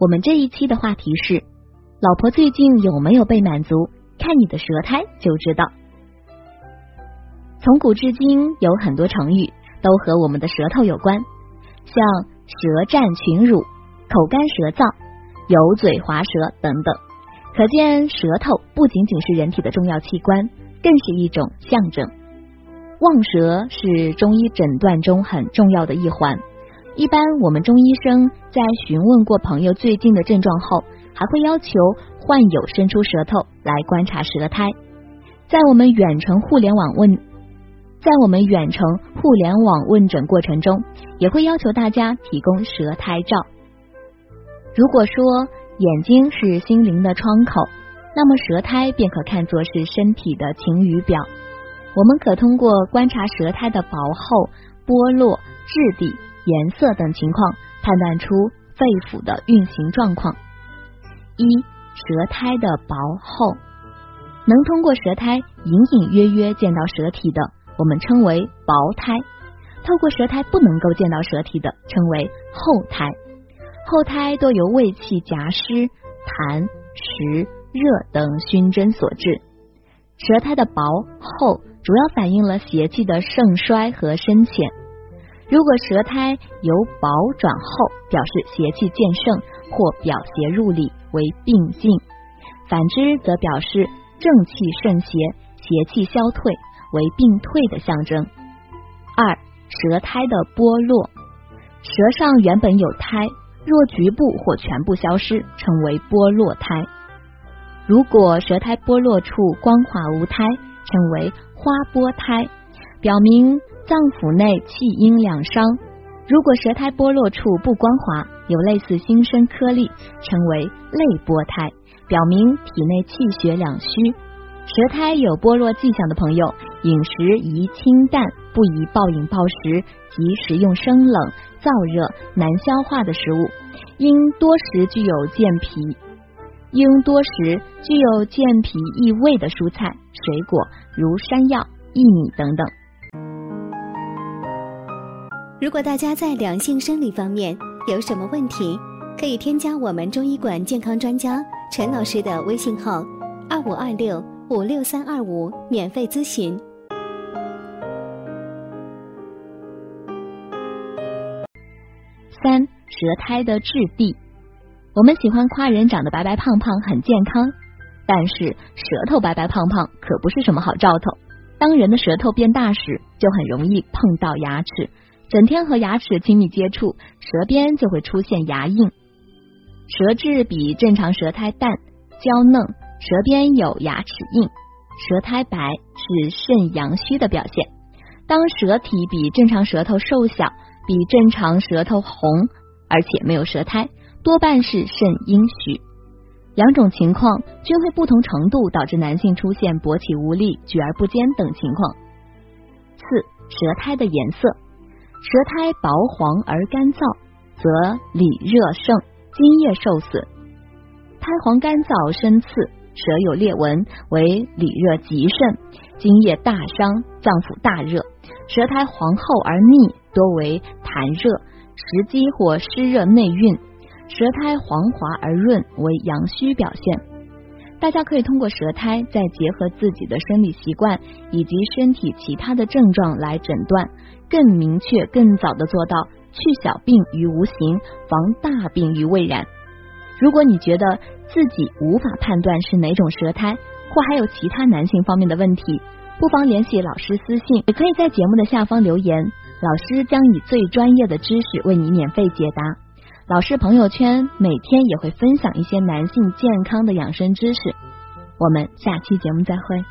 我们这一期的话题是：老婆最近有没有被满足？看你的舌苔就知道。从古至今，有很多成语都和我们的舌头有关，像舌战群儒、口干舌燥、油嘴滑舌等等。可见，舌头不仅仅是人体的重要器官，更是一种象征。望舌是中医诊断中很重要的一环。一般我们中医生在询问过朋友最近的症状后，还会要求患有伸出舌头来观察舌苔。在我们远程互联网问，在我们远程互联网问诊过程中，也会要求大家提供舌苔照。如果说眼睛是心灵的窗口，那么舌苔便可看作是身体的晴雨表。我们可通过观察舌苔的薄厚、剥落、质地。颜色等情况判断出肺腑的运行状况。一、舌苔的薄厚，能通过舌苔隐隐约约见到舌体的，我们称为薄苔；透过舌苔不能够见到舌体的，称为厚苔。厚苔多由胃气夹湿、痰、湿、热等熏蒸所致。舌苔的薄厚，主要反映了邪气的盛衰和深浅。如果舌苔由薄转厚，表示邪气渐盛或表邪入里为病进；反之则表示正气盛邪，邪气消退为病退的象征。二、舌苔的剥落，舌上原本有苔，若局部或全部消失，称为剥落苔。如果舌苔剥落处光滑无苔，称为花剥苔，表明。脏腑内气阴两伤，如果舌苔剥落处不光滑，有类似新生颗粒，称为泪剥苔，表明体内气血两虚。舌苔有剥落迹象的朋友，饮食宜清淡，不宜暴饮暴食及食用生冷、燥热、难消化的食物，应多食具有健脾，应多食具有健脾益胃的蔬菜、水果，如山药、薏米等等。如果大家在两性生理方面有什么问题，可以添加我们中医馆健康专家陈老师的微信号二五二六五六三二五免费咨询。三舌苔的质地，我们喜欢夸人长得白白胖胖很健康，但是舌头白白胖胖可不是什么好兆头。当人的舌头变大时，就很容易碰到牙齿。整天和牙齿亲密接触，舌边就会出现牙印。舌质比正常舌苔淡、娇嫩，舌边有牙齿印，舌苔白是肾阳虚的表现。当舌体比正常舌头瘦小，比正常舌头红，而且没有舌苔，多半是肾阴虚。两种情况均会不同程度导致男性出现勃起无力、举而不坚等情况。四、舌苔的颜色。舌苔薄黄而干燥，则里热盛，津液受损；苔黄干燥深刺，舌有裂纹，为里热极盛，津液大伤，脏腑大热。舌苔黄厚而腻，多为痰热，食积或湿热内蕴。舌苔黄滑而润，为阳虚表现。大家可以通过舌苔，再结合自己的生理习惯以及身体其他的症状来诊断，更明确、更早的做到去小病于无形，防大病于未然。如果你觉得自己无法判断是哪种舌苔，或还有其他男性方面的问题，不妨联系老师私信，也可以在节目的下方留言，老师将以最专业的知识为你免费解答。老师朋友圈每天也会分享一些男性健康的养生知识，我们下期节目再会。